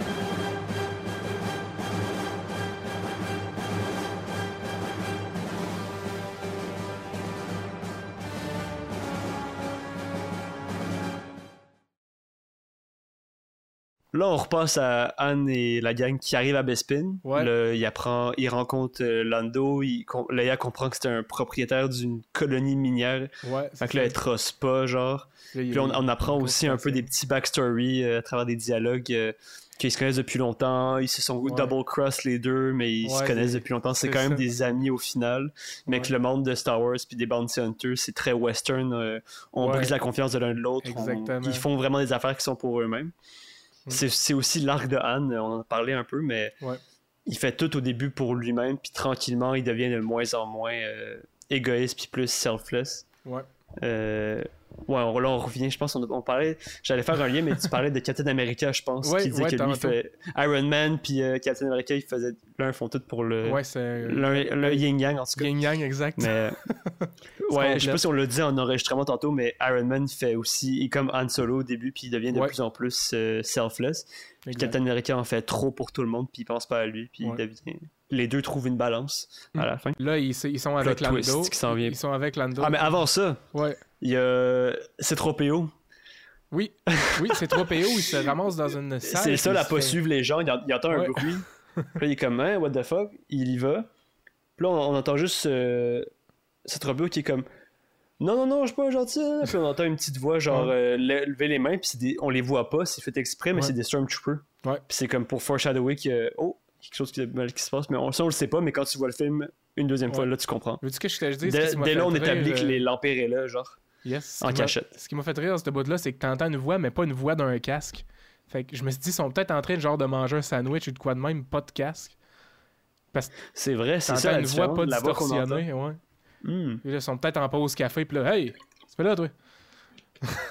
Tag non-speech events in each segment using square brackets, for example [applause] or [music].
Thank you. Là, on repasse à Anne et la gang qui arrivent à Bespin. Ouais. Là, il apprend, il rencontre euh, Lando. Il, Leia comprend que c'est un propriétaire d'une colonie minière. Ouais. Fait que là, elle trosse pas, genre. Là, Puis on, on apprend aussi un peu des petits backstories euh, à travers des dialogues euh, qu'ils se connaissent depuis longtemps. Ils se sont Ouais. double cross les deux, mais ils se connaissent depuis longtemps. C'est quand même ça. des amis au final. Mais que le monde de Star Wars puis des Bounty Hunters, c'est très western. euh, on brise la confiance de l'un de l'autre. Ils font vraiment des affaires qui sont pour eux-mêmes. Mm. C'est aussi l'arc de Han, on en a parlé un peu, mais Ouais. il fait tout au début pour lui-même, puis tranquillement, il devient de moins en moins euh, égoïste puis plus selfless. Ouais. Euh, ouais, on, là on revient, je pense, on, on parlait, j'allais faire un lien, mais tu parlais de Captain America, je pense, Ouais, qui disait ouais, que lui, fait Iron Man, puis euh, Captain America, il faisait, l'un font tout pour le, Ouais, yin-yang, en tout cas. Yin Yang, exact. Mais, [laughs] ouais, je sais pas si on l'a dit en enregistrement tantôt, mais Iron Man fait aussi, il comme Han Solo au début, puis il devient de plus en plus euh, selfless. Puis. Captain America en fait trop pour tout le monde, puis il pense pas à lui, puis il devient... les deux trouvent une balance à la fin. Là, ils, ils sont avec Lando. qui. Ils sont avec Lando. Ah, mais avant ça, Ouais. il y a C3PO. Oui, oui, c'est trop PO. Il se ramasse dans une salle. C'est à se pas fait- suivre les gens, il, en- il entend un bruit. [laughs] Puis là, il est comme, hein, what the fuck? Il y va. Puis là, on, on entend juste euh, C3PO qui est comme, non, non, non, je suis pas gentil. hein. Puis on entend une petite voix, genre, Ouais. euh, le- lever les mains, puis c'est des- on les voit pas, c'est fait exprès, mais c'est des Stormtroopers. Ouais. Puis c'est comme pour foreshadower que, oh, quelque chose qui, mal qui se passe, mais on, ça, on le sait pas, mais quand tu vois le film une deuxième fois, là, tu comprends. Veux-tu que je te dise? Dès, là, on établit que euh, les- l'Empire est là, genre, Yes. en cachette. Ce qui m'a fait rire, ce bout-là, c'est que t'entends une voix, mais pas une voix d'un casque. Fait que je me suis dit, ils sont peut-être en train de, genre, de manger un sandwich ou de quoi de même, pas de casque. C'est vrai, c'est ça une voix pas distorsionnée, ouais. Hmm. Ils sont peut-être en pause café, puis là, hey, c'est pas là, toi.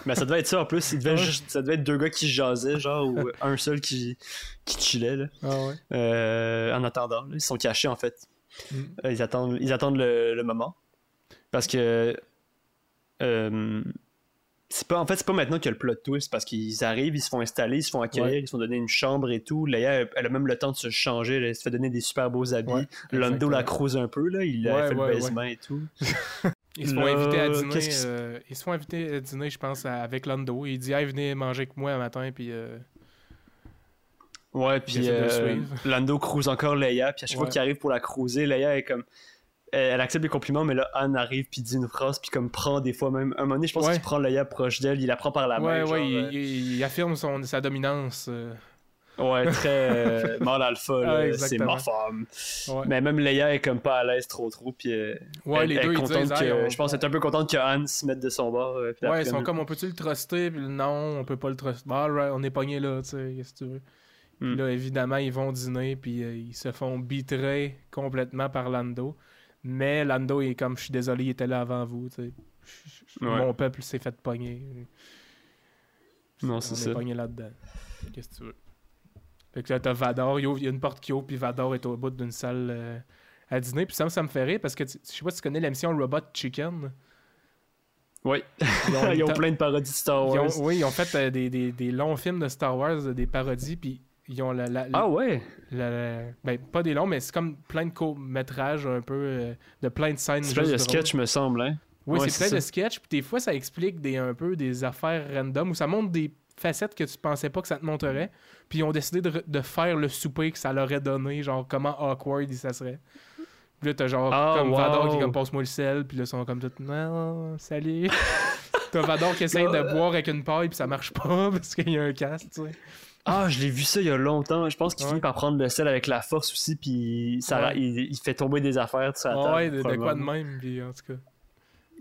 Mais ça devait être ça en plus. Il devait Ouais. juste- ça devait être deux gars qui jasaient, genre, ou un seul qui, qui chillait, là, Ah ouais. euh, en attendant. là. Ils sont cachés, en fait. Mm. Euh, ils attendent, ils attendent le, le moment. Parce que. euh, c'est pas, en fait, c'est pas maintenant qu'il y a le plot twist, parce qu'ils arrivent, ils se font installer, ils se font accueillir, Ouais. ils se font donner une chambre et tout. Leia, elle, elle a même le temps de se changer, elle se fait donner des super beaux habits. Exactement. la crouse un peu, là, il a fait le baisement et tout. [laughs] Ils se font inviter à dîner. qui euh, ils se font inviter à dîner, je pense, avec Lando. Il dit, hey, venez manger avec moi un matin, puis. euh, Ouais, puis euh. [laughs] Lando cruise encore Leia, puis à chaque fois qu'il arrive pour la cruiser, Leia est comme. Elle, accepte les compliments, mais là, Anne arrive puis dit une phrase, puis comme prend des fois même. Un moment donné, je pense Ouais. qu'il prend Leia proche d'elle, il la prend par la main. ouais, genre, ouais, il, il- il affirme son, sa dominance. Ouais, très [laughs] mâle alpha, là, c'est ma femme. ouais. Mais même Leia est comme pas à l'aise trop trop, puis Ouais, elle, les deux, est ils contente que. on- Je pense qu'elle est un peu contente que Anne se mette de son bord. euh, Ouais, ils sont comme, on peut-tu le truster? Puis non, on peut pas le truster. Bah, alright, on est pogné là, tu sais, qu'est-ce que tu veux? Puis Hmm. là, évidemment, ils vont dîner, puis euh, ils se font bitrer complètement par Lando. Mais Lando, il est comme, je suis désolé, il était là avant vous, tu sais. Ouais. Mon peuple s'est fait pogner. Non, on c'est est ça. pogné là-dedans. Qu'est-ce que tu veux? Fait que là, t'as Vador, il y a une porte qui ouvre, puis Vador est au bout d'une salle euh, à dîner. Puis ça, ça me fait rire parce que je sais pas si tu connais l'émission Robot Chicken. Oui, Ils ont, [laughs] ils ont ta- plein de parodies de Star ils Wars. ont- oui, ils ont fait euh, des, des- des longs films de Star Wars, euh, des parodies, puis ils ont la, la- Ah ouais? la- ben, pas des longs, mais c'est comme plein de courts-métrages un peu, euh, de plein de scènes. C'est plein de sketch, me semble, hein? Oui, Ouais, c'est plein de sketchs, puis des fois, ça explique des, un peu des affaires random, ou ça montre des facettes que tu pensais pas que ça te montrerait, puis ils ont décidé de, re- de faire le souper que ça leur aurait donné, genre comment awkward ça serait. Puis là, t'as genre Ah, comme wow. Vador qui est comme passe-moi le sel, puis là, ils sont comme tout non, salut. [laughs] t'as Vador qui essaye de [laughs] boire avec une paille, puis ça marche pas [laughs] parce qu'il y a un casque, tu sais. Ah, je l'ai vu ça il y a longtemps. Je pense qu'il Ouais. finit par prendre le sel avec la force aussi, puis ça, Ouais. il, il fait tomber des affaires sur la table. ouais, de, de quoi de même, puis en tout cas.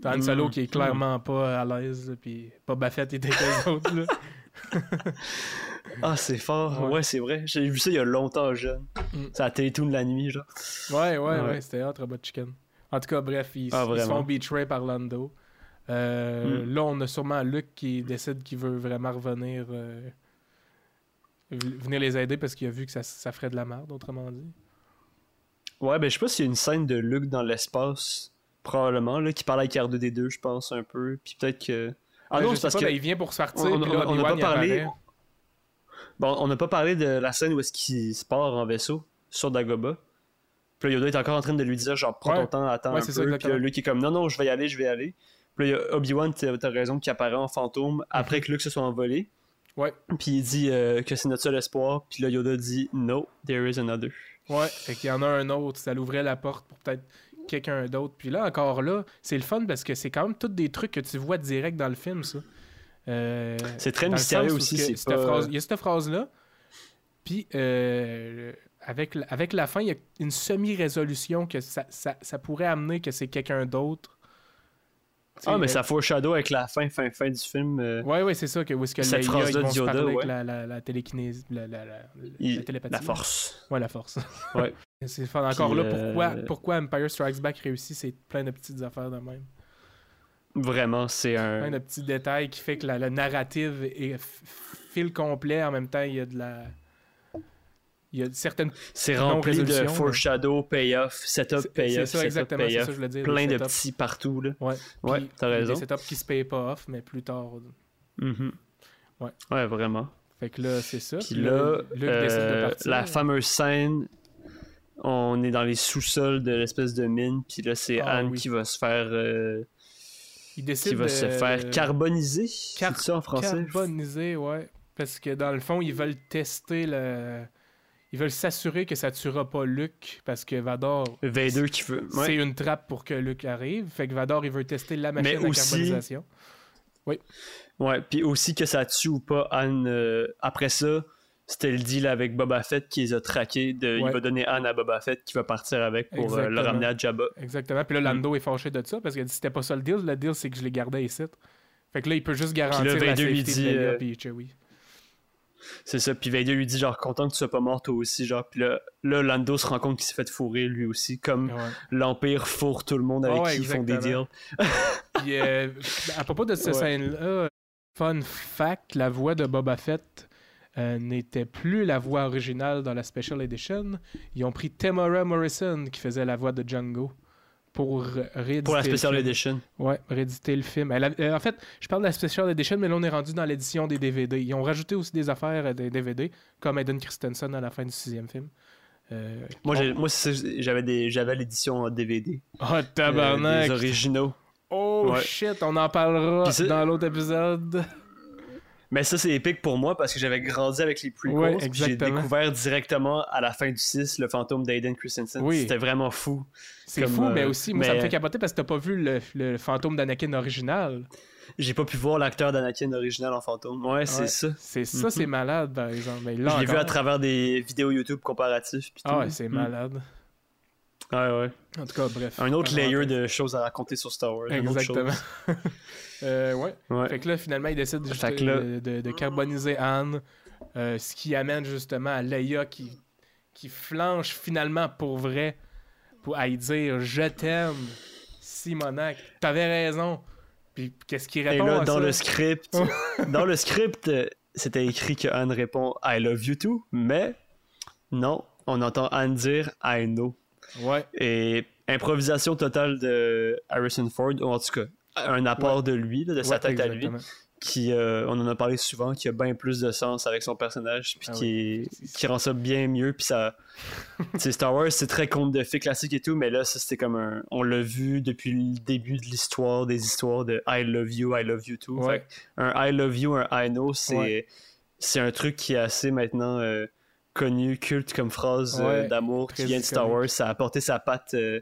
T'as Han Solo Mm. qui est clairement pas à l'aise, puis pas Baffett avec les autres, là. [laughs] Ah, c'est fort. Ouais. Ouais, c'est vrai. J'ai vu ça il y a longtemps jeune. Mm. Ça a de la nuit, genre. Ouais, ouais, ouais, Ouais. c'était hot, Robot Chicken. En tout cas, bref, ils, Ah, ils se font betray par Lando. Euh, Mm. Là, on a sûrement Luke qui décide qu'il veut vraiment revenir, euh, venir les aider parce qu'il a vu que ça, ça ferait de la merde, autrement dit. Ouais, ben je sais pas s'il y a une scène de Luke dans l'espace, probablement, là, qui parle avec R2D2, je pense, un peu. Puis peut-être que. Ah Ouais, non, parce pas, que. là, il vient pour se partir, on- n'a pas parlé-. Bon, on n'a pas parlé de la scène où est-ce qu'il se part en vaisseau sur Dagoba. Puis là, Yoda est encore en train de lui dire, genre, prends Ouais. ton temps, attends Ouais, un ça, peu. Puis là, Luke est comme, non, non, je vais y aller, je vais y aller. Puis là, il y a Obi-Wan, t'as t'as raison, qui apparaît en fantôme après que Luke se soit envolé. Ouais. Puis il dit euh, que c'est notre seul espoir. Puis là, Yoda dit, no, there is another. Ouais, fait qu'il y en a un autre, ça l'ouvrait la porte pour peut-être quelqu'un d'autre. Puis là, encore là, c'est le fun parce que c'est quand même tous des trucs que tu vois direct dans le film, ça. Euh, C'est très mystérieux aussi, que c'est cette pas- phrase- Il y a cette phrase-là, puis euh, avec, la- avec la fin, il y a une semi-résolution que ça, ça, ça pourrait amener que c'est quelqu'un d'autre. Ah, mais euh, ça foreshadow avec la fin, fin, fin du film. Ouais, ouais, c'est ça, que où est-ce que Cette phrase-là de Yoda, avec la, la, la télékinésie, la, la télépathie. la force. Ouais, la force. Ouais. [laughs] C'est fun. Encore Puis, là, pourquoi, euh, pourquoi Empire Strikes Back réussit, c'est plein de petites affaires de même. Vraiment, c'est Plein un. de petits détails qui fait que la, la narrative est fil complet. En même temps, il y a de la. Il y a certaines. C'est rempli de foreshadow, payoff, setup, C'est c'est payoff, ça exactement, c'est ça payoff. que je voulais dire. Plein de petits partout, là. Ouais, Ouais, t'as raison. Des setups qui se payent pas off, mais plus tard. Mhm. Ouais. Ouais, vraiment. Fait que là, c'est ça. Puis Puis là, décide de euh, partir. la fameuse scène, on est dans les sous-sols de l'espèce de mine, puis là, c'est Ah, Anne oui. qui va se faire. euh, il décide qui va de... se faire carboniser. Car- c'est ça en français? Carboniser, ouais. Parce que dans le fond, ils veulent tester le. Ils veulent s'assurer que ça tuera pas Luke parce que Vador. Vader qui veut. ouais. C'est une trappe pour que Luke arrive. Fait que Vador, il veut tester la machine Mais à aussi- carbonisation. Ouais, puis aussi que ça tue ou pas Anne. euh, après ça, c'était le deal avec Boba Fett qui les a traqués. De, Il va donner Anne à Boba Fett qui va partir avec pour euh, le ramener à Jabba. Exactement. Puis là, Lando est fâché de ça parce qu'il a dit c'était pas ça le deal. Le deal, c'est que je les gardais ici. Fait que là, il peut juste garantir la Vader safety lui dit, euh, puis. C'est ça. Puis Vader lui dit genre content que tu sois pas mort toi aussi. Genre, puis là, là, Lando se rend compte qu'il s'est fait fourrer lui aussi. Comme Ouais. l'Empire fourre tout le monde avec ouais, qui ils font des deals. [laughs] Puis, euh, à propos de cette Ouais. scène-là, fun fact, la voix de Boba Fett euh, n'était plus la voix originale dans la Special Edition. Ils ont pris Tamara Morrison qui faisait la voix de Django pour rééditer Pour la le Special film. Edition. Ouais, rééditer le film. Elle a- euh, en fait, je parle de la Special Edition, mais là, on est rendu dans l'édition des DVD. Ils ont rajouté aussi des affaires euh, des DVD, comme Aiden Christensen à la fin du sixième film. Euh, Moi, on- moi j'avais l'édition DVD. Oh, euh, tabarnak! des originaux. Oh Ouais. shit, on en parlera dans l'autre épisode. Mais ça, c'est épique pour moi parce que j'avais grandi avec les prequels. Ouais, puis j'ai découvert directement à la fin du 6 le fantôme d'Aiden Christensen. Oui. C'était vraiment fou. C'est fou, mais euh, aussi, moi, ça me mais- fait capoter parce que t'as pas vu le, le fantôme d'Anakin original. J'ai pas pu voir l'acteur d'Anakin original en fantôme. Ouais, c'est Ouais. ça. C'est ça, Mhm. c'est malade, par exemple. Mais là Je l'ai vu à travers des vidéos YouTube comparatifs. puis Ah ouais, c'est Mm. malade. Ouais, ouais. En tout cas, bref. Un autre layer de choses à raconter sur Star Wars. Exactement. [laughs] Euh, ouais. Ouais. Fait que là, finalement, il décide juste là- de, de- de carboniser Anne, euh, ce qui amène justement à Leia qui, qui flanche finalement pour vrai pour à y dire Je t'aime, Simonac, t'avais raison. Puis qu'est-ce qu'il Et répond là, à dans ça? le script, [laughs] dans le script, c'était écrit que Anne répond I love you too, mais non, on entend Anne dire I know. Ouais, Et improvisation totale de Harrison Ford, ou en tout cas, un apport de lui, de sa ouais, tête à lui, qui, euh, on en a parlé souvent, qui a bien plus de sens avec son personnage, puis Ah qui, oui. est- qui rend ça bien mieux, puis ça... [laughs] Star Wars, c'est très conte de fées classique et tout, mais là, ça, c'était comme un... On l'a vu depuis le début de l'histoire, des histoires de I love you, I love you too. Ouais. Un I love you, un I know, c'est c'est un truc qui est assez maintenant euh, connu, culte comme phrase euh, Ouais, d'amour qui vient de Star. Wars. Ça a apporté sa patte. euh,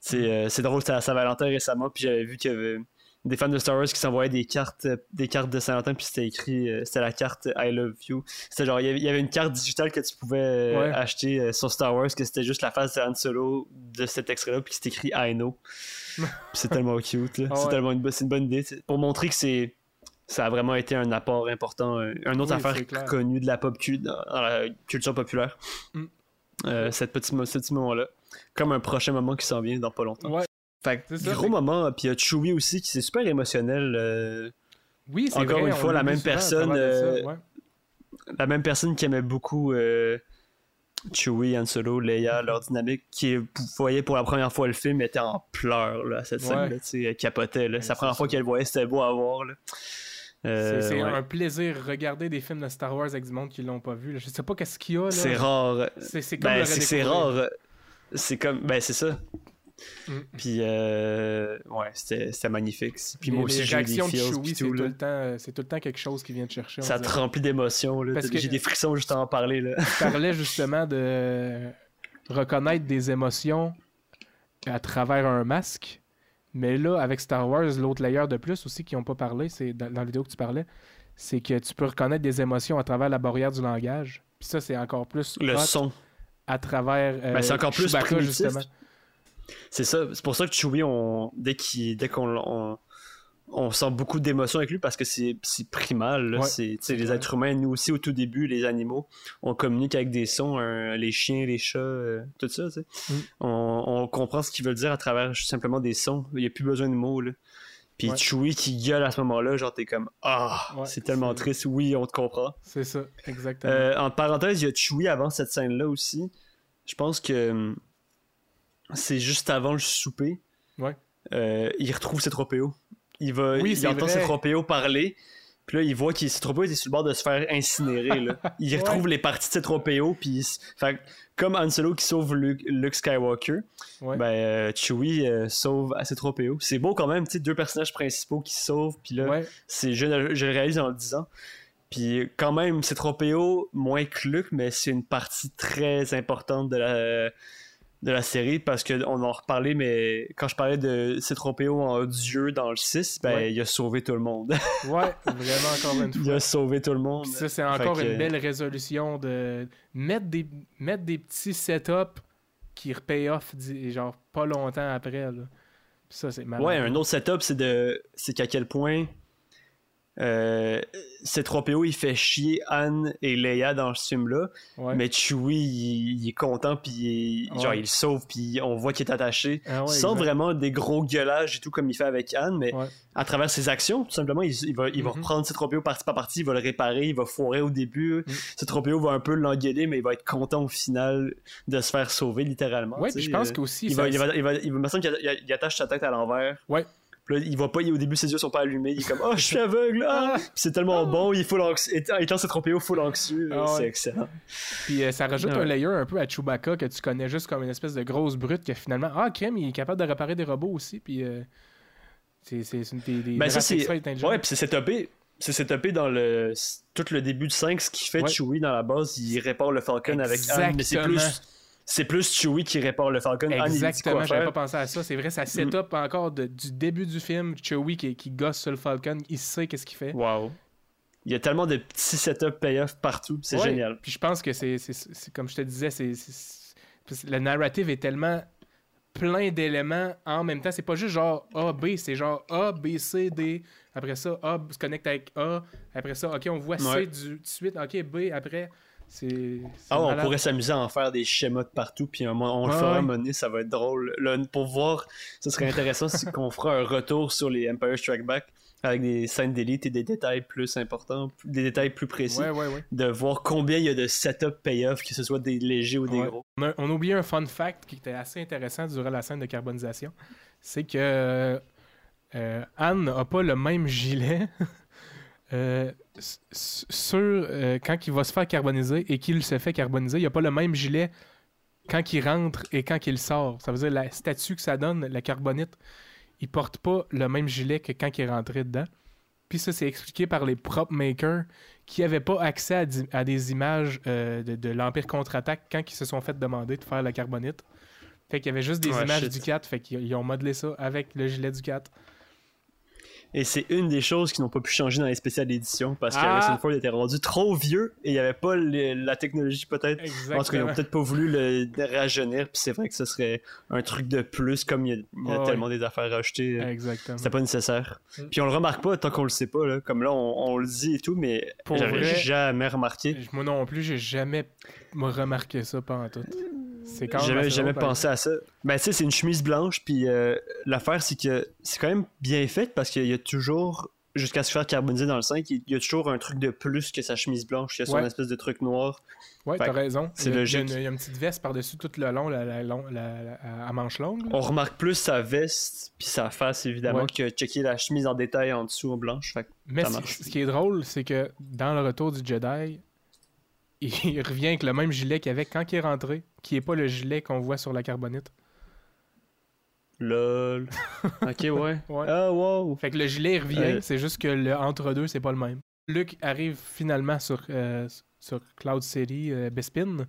c'est euh, c'est drôle, c'était à Saint-Valentin récemment, puis j'avais vu qu'il y avait des fans de Star Wars qui s'envoyaient des cartes euh, des cartes de Saint-Valentin, puis c'était écrit, euh, c'était la carte I love you. C'était genre, il y avait- une carte digitale que tu pouvais euh, Ouais. acheter euh, sur Star Wars, que c'était juste la face de Han Solo de cet extrait-là, puis c'était écrit I know. [laughs] C'est tellement cute. Ah c'est tellement une, une bonne idée. Pour montrer que c'est ça a vraiment été un apport important, une autre Oui, affaire connue de la pop dans, dans la culture populaire. Mm. Cette petit, mo- ce petit moment-là. Comme un prochain moment qui s'en vient dans pas longtemps. Ouais. Fait que ça, gros moment, puis il y a Chewie aussi qui c'est super émotionnel. euh, Oui, c'est Encore vrai, une fois, l'a même personne, ça, euh, ouais. la même personne qui aimait beaucoup euh, Chewie, Han Solo, Leia, leur dynamique, qui voyait pour la première fois le film, était en pleurs là, à cette Ouais. tu sais, elle capotait. là. C'est la première fois qu'elle le voyait, c'était beau à voir. là. Euh, c'est ouais. un plaisir regarder des films de Star Wars avec du monde qui l'ont pas vu. là. Je sais pas qu'est-ce qu'il y a là. C'est rare. C'est comme Ben, c'est rare. C'est comme. Ben, c'est ça. Mm. Puis, euh, ouais, c'était c'était magnifique. Puis Les- moi aussi, j'ai des de feels. C'est tout, le temps, euh, c'est tout le temps quelque chose qui vient te chercher. Ça te dirait. remplit d'émotions. là. Parce que- J'ai des frissons juste à en parler. Là. Tu parlais justement de reconnaître des émotions à travers un masque. Mais là, avec Star Wars, l'autre layer de plus aussi qui n'ont pas parlé, c'est dans, dans la vidéo que tu parlais, c'est que tu peux reconnaître des émotions à travers la barrière du langage. Puis ça, c'est encore plus Le hot son. À travers euh, Ben, c'est encore plus Chewbacca, primitif. justement. C'est ça. C'est pour ça que Chewie, on... dès dès qu'on on... on sent beaucoup d'émotions avec lui parce que c'est primal. Ouais, c'est les êtres humains, nous aussi au tout début, les animaux, on communique avec des sons, les chiens, les chats, euh, tout ça. Mm. On, on comprend ce qu'ils veulent dire à travers simplement des sons. Il n'y a plus besoin de mots. Là. Puis Ouais. Chewie qui gueule à ce moment-là, genre t'es comme Ah, Ouais, c'est tellement triste. Oui, on te comprend. C'est ça, exactement. Euh, en parenthèse, il y a Chewie avant cette scène-là aussi. Je pense que hum, c'est juste avant le souper. Ouais. Euh, il retrouve ses tropéos. Il va, Oui, il entend vrai. ses tropéos parler. Puis là, il voit que ses tropéos étaient sur le bord de se faire incinérer. Là. [laughs] Il Ouais. retrouve les parties de ses tropéos. Puis fait comme Han Solo qui sauve Luke, Luke Skywalker, Ouais. ben, euh, Chewie euh, sauve ses tropéos. C'est beau quand même, tu sais, deux personnages principaux qui sauvent. Puis là, ouais, c'est je, le- je le réalise en le disant. Puis quand même, c'est Tropéo, moins que Luke, mais c'est une partie très importante de la, de la série parce qu'on en reparlait, mais quand je parlais de Citropéo en dieu dans le 6, ben Ouais. il a sauvé tout le monde. [laughs] ouais, vraiment encore une il fois. a sauvé tout le monde. Puis ça, c'est encore que- une belle résolution de mettre des, mettre des petits setups qui repay off, genre, pas longtemps après. Là. Puis ça, c'est. Ouais, un autre setup, c'est de c'est qu'à quel point euh, C3PO il fait chier Anne et Leia dans ce film-là, Ouais. mais Chewie il, il est content puis il, genre Ouais. il le sauve puis on voit qu'il est attaché. Ah ouais, sans exact. vraiment des gros gueulages et tout comme il fait avec Anne, mais à travers ses actions, tout simplement, il, il va, il va Mhm. reprendre ses tropéos partie par partie, il va le réparer, il va foirer au début. Ses tropéos va un peu l'engueuler, mais il va être content au final de se faire sauver littéralement. Ouais, puis je pense euh, qu'aussi. il va, il va, il va, il me semble qu'il il attache sa tête à l'envers. Ouais. Là, il voit pas, il- au début, ses yeux sont pas allumés. Il est comme, oh, je suis aveugle. Ah! Puis c'est tellement bon, il est full anxieux. Étant ses tropéos full anxieux, Ah c'est ouais. excellent. Puis euh, ça rajoute Ouais. un layer un peu à Chewbacca que tu connais juste comme une espèce de grosse brute que finalement, ah, Crème, il est capable de réparer des robots aussi. Puis euh, c'est une des, des Ben, ça, c'est. Ouais, puis c'est setupé. C'est setupé dans le. Tout le début du 5, ce qui fait Ouais. Chewie dans la base, il répare le Falcon avec Anne, mais c'est plus. C'est plus Chewie qui répare le Falcon. Exactement, j'avais pas pensé à ça. C'est vrai, ça set up encore de- du début du film. Chewie qui, qui gosse sur le Falcon, il sait qu'est-ce qu'il fait. Wow. Il y a tellement de petits setups payoff partout, c'est Ouais, génial. Puis je pense que c'est, comme je te disais, c'est, le narrative est tellement plein d'éléments en même temps. C'est pas juste genre A, B, c'est genre A, B, C, D. Après ça, A se connecte avec A. Après ça, OK, on voit C Ouais. du, de suite. OK, B après. C'est. Ah, on pourrait s'amuser à en faire des schémas de partout, puis on le fera ouais. donné, ça va être drôle. Là, pour voir, ce serait intéressant c'est qu'on fera un retour sur les Empire Strike Back avec des scènes d'élite et des détails plus importants, des détails plus précis. Ouais, de voir combien il y a de setup payoff, que ce soit des légers ou des gros. On a, on a oublié un fun fact qui était assez intéressant durant la scène de carbonisation. C'est que euh, Anne n'a pas le même gilet euh, sur euh, quand il va se faire carboniser et qu'il se fait carboniser. Il n'a pas le même gilet quand il rentre et quand il sort. Ça veut dire la statue que ça donne, la carbonite, il porte pas le même gilet que quand il est rentré dedans. Puis ça, c'est expliqué par les prop makers qui n'avaient pas accès à, des images euh, de, de l'Empire contre-attaque quand ils se sont fait demander de faire la carbonite. Fait qu'il y avait juste des Ouais, images shit. du 4, fait qu'ils ils ont modelé ça avec le gilet du 4. Et c'est une des choses qui n'ont pas pu changer dans les spéciales éditions parce que Ah! Harrison Ford était rendu trop vieux et il n'y avait pas la technologie peut-être. En tout cas, ils n'ont peut-être pas voulu le rajeunir, puis c'est vrai que ce serait un truc de plus, comme il y a, il y a Ouais, tellement des affaires à acheter. euh, Exactement. C'était pas nécessaire. Mm. Puis on le remarque pas tant qu'on le sait pas, là. comme là on, on le dit et tout, mais j'avais jamais remarqué. Moi non plus, j'ai jamais remarqué ça pendant tout. C'est quand même J'avais assez jamais drôle, pensé à ça. Ben, tu sais, c'est une chemise blanche, puis euh, l'affaire, c'est que c'est quand même bien fait parce qu'il y a toujours jusqu'à se faire carboniser dans le 5, il y a toujours un truc de plus que sa chemise blanche. Il y a son Ouais. espèce de truc noir. Ouais, t'as raison. c'est Il y a- logique. Il y, a une, il y a une petite veste par-dessus tout le long, la, la, long- la- la- à manche longue. là. On remarque plus sa veste puis sa face, évidemment, Ouais. que checker la chemise en détail en dessous en blanche. Fait que Mais ça ce- marche. ce qui est drôle, c'est que dans le retour du Jedi, [laughs] il revient avec le même gilet qu'il avait quand il est rentré, qui est pas le gilet qu'on voit sur la carbonite. lol. [laughs] ok, ouais. Ouais. Ah, wow. Fait que le gilet il revient, Euh. c'est juste que le entre-deux, c'est pas le même. Luke arrive finalement sur, euh, sur Cloud City, euh, Bespin,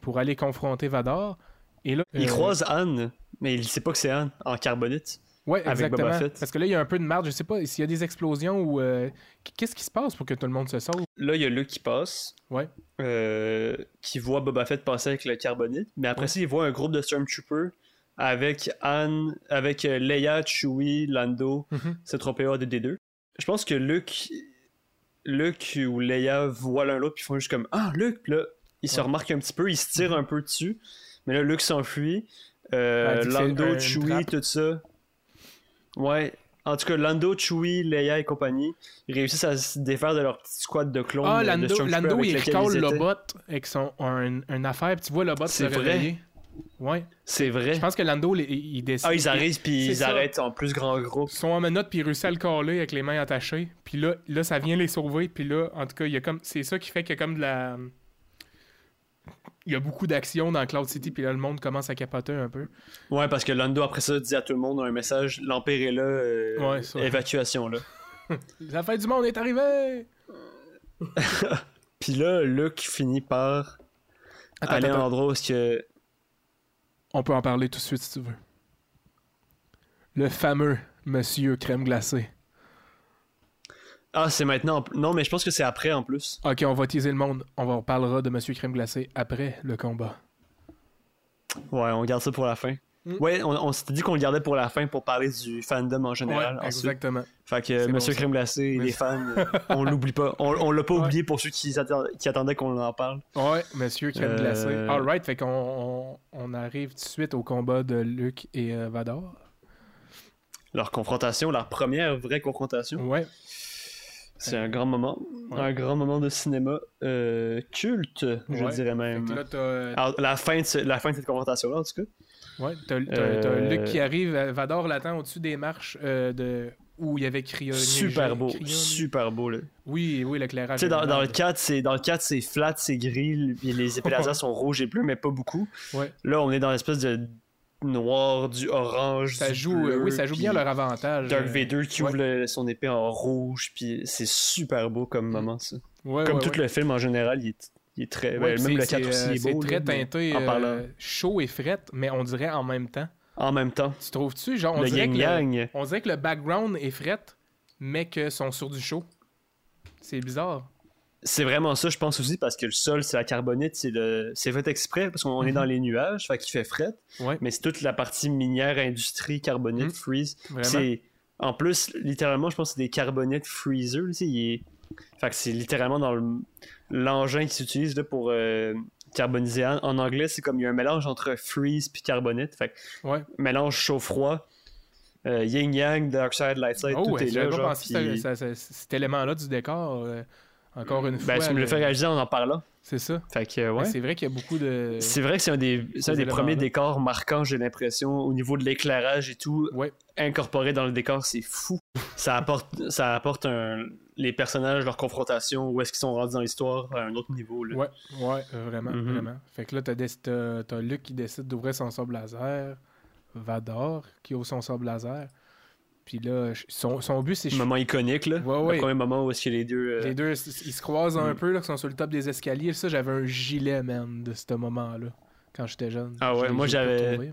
pour aller confronter Vador. Et là, Il euh, croise Anne, mais il sait pas que c'est Anne en carbonite. Ouais, avec exactement. Boba Fett. Parce que là, il y a un peu de marge. Je sais pas s'il y a des explosions ou. euh, Qu'est-ce qui se passe pour que tout le monde se sauve? Là, il y a Luke qui passe, Ouais. euh, qui voit Boba Fett passer avec le carbonite, mais après Ouais. ça, il voit un groupe de Stormtroopers avec Anne, avec euh, Leia, Chewie, Lando, Mhm. C3PO, DD2. Je pense que Luke, Luke ou Leia voient l'un l'autre, puis ils font juste comme Ah, Luke, Puis là, ils se remarquent un petit peu, ils se tirent un peu dessus, mais là, Luke s'enfuit. Euh, c'est Lando, Chewie, tout ça. Ouais. En tout cas, Lando, Chewie, Leia et compagnie, ils réussissent à se défaire de leur petit squad de clones. Ah, euh, de Lando, Lando il recale le bot avec son, un, une affaire. Puis tu vois le bot se C'est vrai. réveiller. Ouais. C'est vrai. Je pense que Lando, il, il décide. Ah, ils arrivent puis ils ça. arrêtent en plus grand groupe. Ils sont en menottes, puis ils réussissent à le caler avec les mains attachées. Puis là, là, ça vient les sauver. Puis là, en tout cas, il y a comme... c'est ça qui fait qu'il y a comme de la. Il y a beaucoup d'action dans Cloud City, puis là, le monde commence à capoter un peu. Ouais, parce que Lando, après ça, dit à tout le monde un message L'Empire est là, euh, Ouais, ça. évacuation là. [laughs] La fin du monde est arrivée! [laughs] Puis là, Luke finit par Attends, aller à un endroit où que. On peut en parler tout de suite si tu veux. Le fameux Monsieur Crème Glacée. Ah, c'est maintenant. Non, mais je pense que c'est après en plus. Ok, on va teaser le monde. On va parlera de Monsieur Crème Glacée après le combat. Ouais, on garde ça pour la fin. Mm. Ouais, on, on s'était dit qu'on le gardait pour la fin pour parler du fandom en général. Ouais, exactement. Fait que Monsieur bon. Crème Glacé et les fans, [laughs] on l'oublie pas. On, on l'a pas Ouais. oublié pour ceux qui, attendaient qu'on en parle. Ouais, Monsieur Crème Euh, Glacée. Alright, fait qu'on on, arrive tout de suite au combat de Luke et euh, Vador. Leur confrontation, leur première vraie confrontation. Ouais. C'est un grand moment. Ouais. Un grand moment de cinéma euh, culte, je Ouais. dirais même. là, Alors, la, fin de la fin de cette confrontation-là, en tout cas. ouais, t'as- Euh, Luke qui arrive. euh, Vador l'attend au-dessus des marches euh, de... où il y avait cryonisé. Super beau. Super beau, là. Oui, oui, l'éclairage. Dans, dans le malade. 4, c'est dans le 4, c'est flat, c'est gris, les épées laser [laughs] sont rouges et bleus, mais pas beaucoup. Ouais. Là, on est dans l'espèce de noir, du orange, Ça du joue, euh, bleu, oui, ça joue bien leur avantage. Dark euh, Vader qui ouais. ouvre le- son épée en rouge, puis c'est super beau comme moment, ça. ouais, comme ouais, tout le film en général, il est, il est très. Ben, même le c'est- 4 aussi c'est, est C'est beau. très là, mais teinté, en euh, chaud et fret, mais on dirait en même temps. En même temps, Tu trouves-tu? Genre, on le dirait que le-. On dirait que le background est fret, mais que sont sur du chaud. C'est bizarre. C'est vraiment ça, je pense aussi, parce que le sol, c'est la carbonite, c'est le... c'est fait exprès, parce qu'on est Mhm. dans les nuages, fait qu'il fait fret, Ouais, mais c'est toute la partie minière, industrie, carbonite, Mhm. freeze. C'est... En plus, littéralement, je pense que c'est des carbonites freezer, il est... Fait que c'est littéralement dans le... l'engin qui s'utilise là, pour euh, carboniser. En, anglais, c'est comme il y a un mélange entre freeze puis carbonite, fait que Ouais. mélange chaud-froid, euh, yin-yang, dark side, light side, Oh, tout ouais, est là, pas genre, pensé ça- ça- cet élément-là du décor. euh, encore une fois. Ben, tu me le fais réaliser en en parlant. C'est ça. Fait que, euh, ouais. C'est vrai qu'il y a beaucoup de. C'est vrai que c'est un des, un des premiers décors marquants, j'ai l'impression, au niveau de l'éclairage et tout, Ouais. incorporé dans le décor, c'est fou. Ça apporte, ça apporte un- les personnages, leur confrontation, où est-ce qu'ils sont rendus dans l'histoire à un autre niveau. Là. Ouais, ouais, euh, vraiment, Mhm. vraiment. Fait que là, t'as, t'as Luke qui décide d'ouvrir son sable laser, Vador qui ouvre son sable laser. Puis là, son, son but, c'est... Moment iconique, là. Ouais, ouais. Le premier moment où est-ce que les deux. euh, Les deux, ils se croisent un Mm. peu, là, qui sont sur le top des escaliers. Ça, j'avais un gilet, man, de ce moment-là, quand j'étais jeune. Ah ouais, moi, j'avais- mais-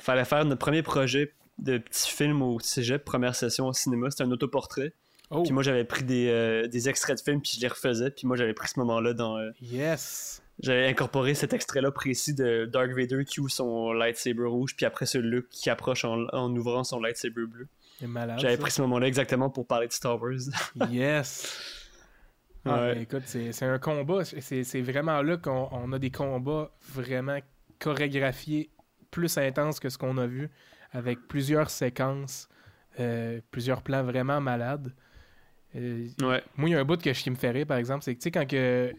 Fallait faire notre premier projet de petit film au cégep, première session au cinéma. C'était un autoportrait. Oh, Puis moi, j'avais pris des, euh, des extraits de films, puis je les refaisais. Puis moi, j'avais pris ce moment-là dans. euh, yes! J'avais incorporé cet extrait-là précis de Dark Vader qui ouvre son lightsaber rouge, puis après ce Luke qui approche en, en ouvrant son lightsaber bleu. J'avais pris ce moment-là exactement pour parler de Star Wars. [laughs] Yes! Ah, Ouais. écoute, c'est un combat. C'est vraiment là qu'on on a des combats vraiment chorégraphiés plus intenses que ce qu'on a vu, avec plusieurs séquences Euh, plusieurs plans vraiment malades. Euh, Ouais. Moi, il y a un bout que, qui me fait rire, par exemple, c'est que, tu sais, quand que.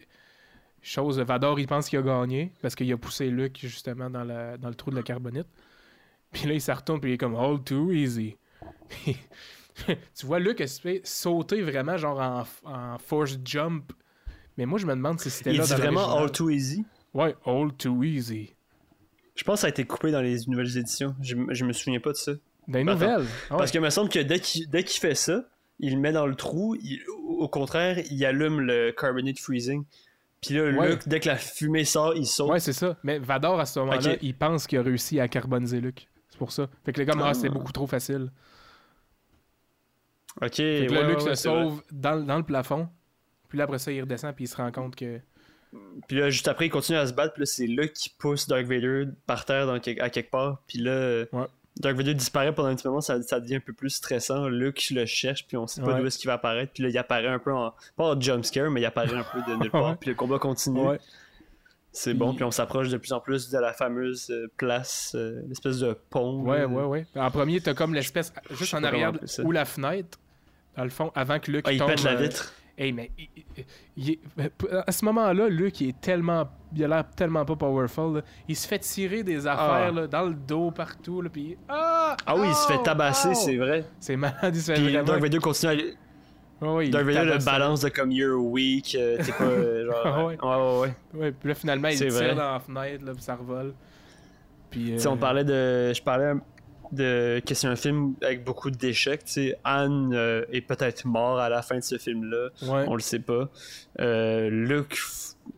Chose, Vador, il pense qu'il a gagné parce qu'il a poussé Luke, justement, dans, la, dans le trou de la carbonite. Puis là, il se retourne, puis il est comme All too easy. Puis, [laughs] tu vois fait sauter vraiment, genre en, en force jump. Mais moi, je me demande si c'était là dit vraiment. All Too Easy? Ouais, All too easy. Je pense que ça a été coupé dans les nouvelles éditions. Je, je me souviens pas de ça. Dans les Attends. nouvelles. Parce qu'il me semble que dès qu'il fait ça, il le met dans le trou. il- au contraire, il allume le carbonate freezing. Puis là, Ouais. Luke, dès que la fumée sort, il saute. Ouais, c'est ça. Mais Vador, à ce moment-là, il pense qu'il a réussi à carboniser Luke. C'est pour ça. Fait que les gars, ah, Ah. c'est beaucoup trop facile. ok. Fait que là, ouais, Luke ouais, se sauve dans, le- dans le plafond. Puis là, après ça, il redescend, puis il se rend compte que. Puis là, juste après, il continue à se battre. Puis là, c'est Luke qui pousse Dark Vader par terre dans à quelque part. Puis là, Ouais. Dark Vader disparaît pendant un petit moment. Ça, ça devient un peu plus stressant. Luke le cherche. Puis on sait pas Ouais. d'où est-ce qu'il va apparaître. Puis là, il apparaît un peu en. Pas en jumpscare, mais il apparaît un peu de nulle [laughs] part. Puis le combat continue. Ouais. C'est bon. Puis on s'approche de plus en plus de la fameuse euh, place, euh, l'espèce de pont. Ouais, ouais, ouais. En premier, t'as comme l'espèce. Juste en arrière ou la fenêtre. Dans le fond, avant que Luke Ah, il tombe. pète la euh, vitre. Hey, mais il- il- il est- à ce moment-là, Luke, il est tellement. Il a l'air tellement pas powerful. là. Il se fait tirer des affaires Ah. là, dans le dos partout. Là, puis. Ah! Ah oui, il se fait Oh! tabasser, Oh! c'est vrai. C'est malade, il se fait Puis Vader continue à. Ouais, il Dark Vader le balance de comme you're weak, euh, t'es pas euh, [laughs] genre. Ah ouais. ouais, ouais, ouais. Ouais, puis là, finalement, il tire vrai. dans la fenêtre, là, puis ça revole. Puis. Sais, on euh, parlait de. Je parlais de que c'est un film avec beaucoup d'échecs. Anne euh, est peut-être mort à la fin de ce film-là. Ouais. On le sait pas. Euh, Luke,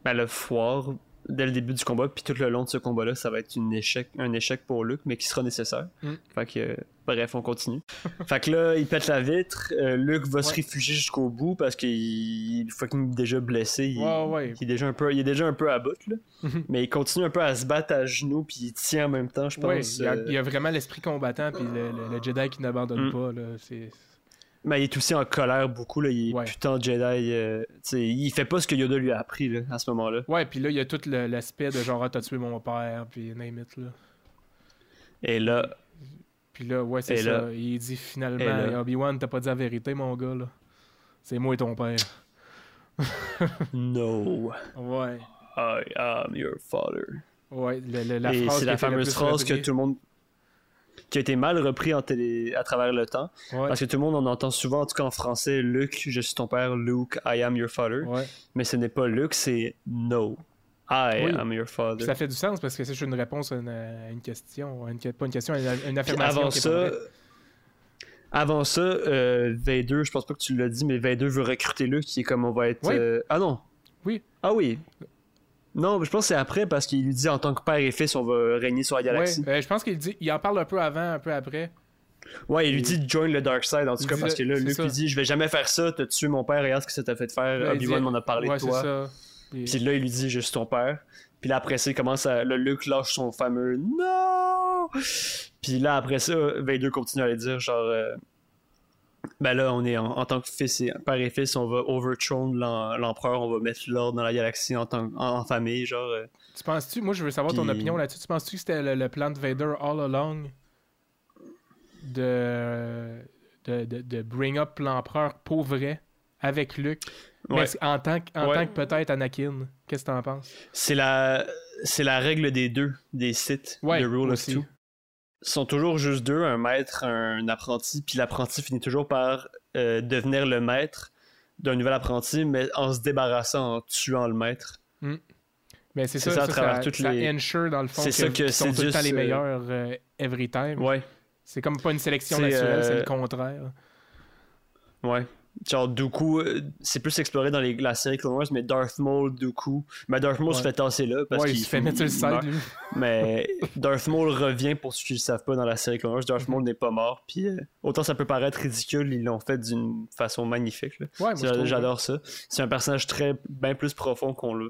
ben, le foire dès le début du combat, puis tout le long de ce combat-là, ça va être une échec, un échec pour Luke, mais qui sera nécessaire. Mm. Fait que, euh, bref, on continue. [laughs] fait que là, il pète la vitre. euh, Luke va se réfugier jusqu'au bout parce qu'il il est fucking déjà blessé. Il, Ouais, ouais. il est déjà un peu, il est déjà un peu à bout, là. [laughs] Mais il continue un peu à se battre à genoux, puis il tient en même temps, je pense. il y, a, euh, il y a vraiment l'esprit combattant, puis le, le- le Jedi qui n'abandonne Mm. pas. Là, c'est... Mais il est aussi en colère beaucoup, là. Il est Ouais. putain Jedi. euh, il fait pas ce que Yoda lui a appris, là, à ce moment-là. Ouais, puis là, il y a tout l'aspect de genre, ah, t'as tué mon père, puis name it, là. Et là, Puis là, ouais, c'est ça. là- Il dit finalement, Obi-Wan, t'as pas dit la vérité, mon gars, là. C'est moi et ton père. [laughs] no, Ouais. I am your father. Ouais, le- le- la Et phrase c'est la fameuse phrase que tout le monde. Qui a été mal repris en télé... à travers le temps. Ouais, Parce que tout le monde en entend souvent, en tout cas en français, Luke, je suis ton père, Luke, I am your father. ouais. Mais ce n'est pas Luke, c'est No, I Oui. am your Puis father. ça fait du sens parce que c'est juste une réponse à une, à une question. à Une, pas une question, à une, affirmation. avant ça, avant ça, euh, je pense pas que tu l'as dit, mais Vader veut recruter Luke, qui est comme on va être. Oui. euh, Ah non. Oui. Ah oui. Non, mais je pense que c'est après parce qu'il lui dit en tant que père et fils, on va régner sur la galaxie. Ouais, euh, je pense qu'il dit, il en parle un peu avant, un peu après. Ouais, il lui dit join le dark side en tout cas parce que là, le- Luke lui dit je vais jamais faire ça, t'as tué mon père, regarde ce que ça t'a fait faire. Là, il Obi-Wan m'en a parlé ouais, de toi. ça. Puis- Puis là, il lui dit je suis ton père. Puis là, après ça, il commence à. Là, Luke lâche son fameux Non Puis là, après ça, Vader continue à lui dire genre. euh, Ben là, on est en, en tant que fils et père et fils, on va overthrow l'em- l'empereur, on va mettre l'ordre dans la galaxie en, tant, en, en famille, genre. euh. Tu penses-tu, moi je veux savoir ton opinion là-dessus, tu penses-tu que c'était le, le plan de Vader all along de, de, de, de bring up l'empereur pour vrai avec Luke, Ouais. en tant que, en Ouais. tant que peut-être Anakin, qu'est-ce que t'en penses? C'est la, c'est la règle des deux, des Sith, Ouais, de Rule aussi. of Two. Sont toujours juste deux, un maître, un apprenti, puis l'apprenti finit toujours par euh, devenir le maître d'un nouvel apprenti, mais en se débarrassant, en tuant le maître. Mais c'est C'est ça, ça à ça, travers ça, toutes ça les- ensure dans le fond ça que qu'ils sont tout le Sidious, temps les euh, meilleurs euh, every time. Ouais, C'est comme pas une sélection naturelle, c'est le contraire. ouais. Genre, Dooku, euh, c'est plus exploré dans les- la série Clone Wars, mais Darth Maul, Dooku. Mais Darth Maul se fait tasser là parce Ouais, qu'il il se fait mettre sur le side, lui. Mais [laughs] Darth Maul revient pour ceux qui ne le savent pas dans la série Clone Wars. Darth Maul n'est pas mort. Puis euh, autant ça peut paraître ridicule, ils l'ont fait d'une façon magnifique. là. Ouais, moi, J'adore ça. C'est un personnage très bien plus profond qu'on l'a.